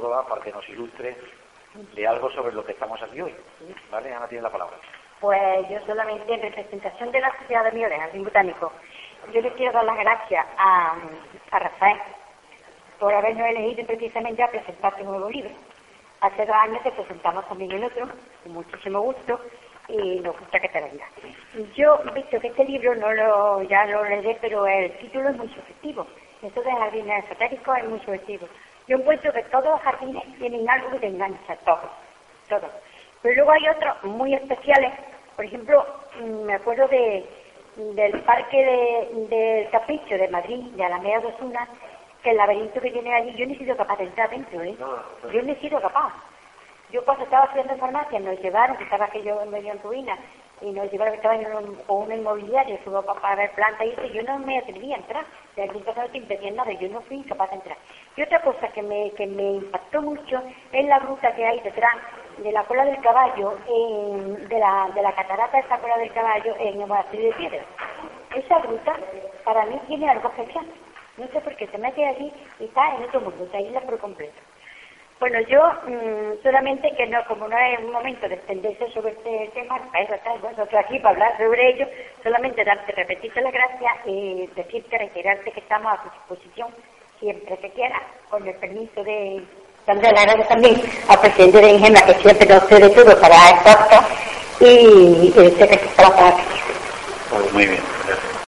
Córdoba para que nos ilustre de algo sobre lo que estamos aquí hoy. ¿Vale? Ana tiene la palabra. Pues yo solamente en representación de la Sociedad de Mioles, Jardín Botánico, yo le quiero dar las gracias a, a Rafael por habernos elegido precisamente a presentar este nuevo libro. Hace dos años te presentamos también el otro, con muchísimo gusto, y nos gusta que te venga. Yo visto que este libro no lo, ya lo leeré, pero el título es muy sugestivo. Esto de jardines esotéricos es muy sugestivo. Yo encuentro que todos los jardines tienen algo que te engancha, todos, todos. Pero luego hay otros muy especiales, por ejemplo, mm, me acuerdo de, del parque de, del Capricho de Madrid, de Alameda de Osuna, que el laberinto que tiene allí, yo no he sido capaz de entrar dentro, ¿eh? Yo no he sido capaz. Yo cuando estaba estudiando farmacia nos llevaron, que estaba aquello medio en ruina, y nos llevaron, que estaba en un, con una inmobiliaria, estuvo para ver plantas y eso, yo no me atrevía a entrar. De aquí no te impedían nada, yo no fui incapaz de entrar. Y otra cosa que me, que me impactó mucho es la ruta que hay detrás de la cola del caballo, en, de, la, de la catarata de esa cola del caballo en el monasterio de Piedra. Esa ruta para mí tiene algo especial. No sé por qué se mete allí y está en otro mundo, se aísla por completo. Bueno, yo mmm, solamente que no, como no es un momento de extenderse sobre este tema, para eso está nosotros aquí para hablar sobre ello, solamente darte, repetirte las gracias y decirte, reiterarte que estamos a tu disposición siempre que quieras, con el permiso de Sandra Lara también, al presidente de Ingema, que siempre nos cede todo para esto, y, y sé que estamos para muy bien.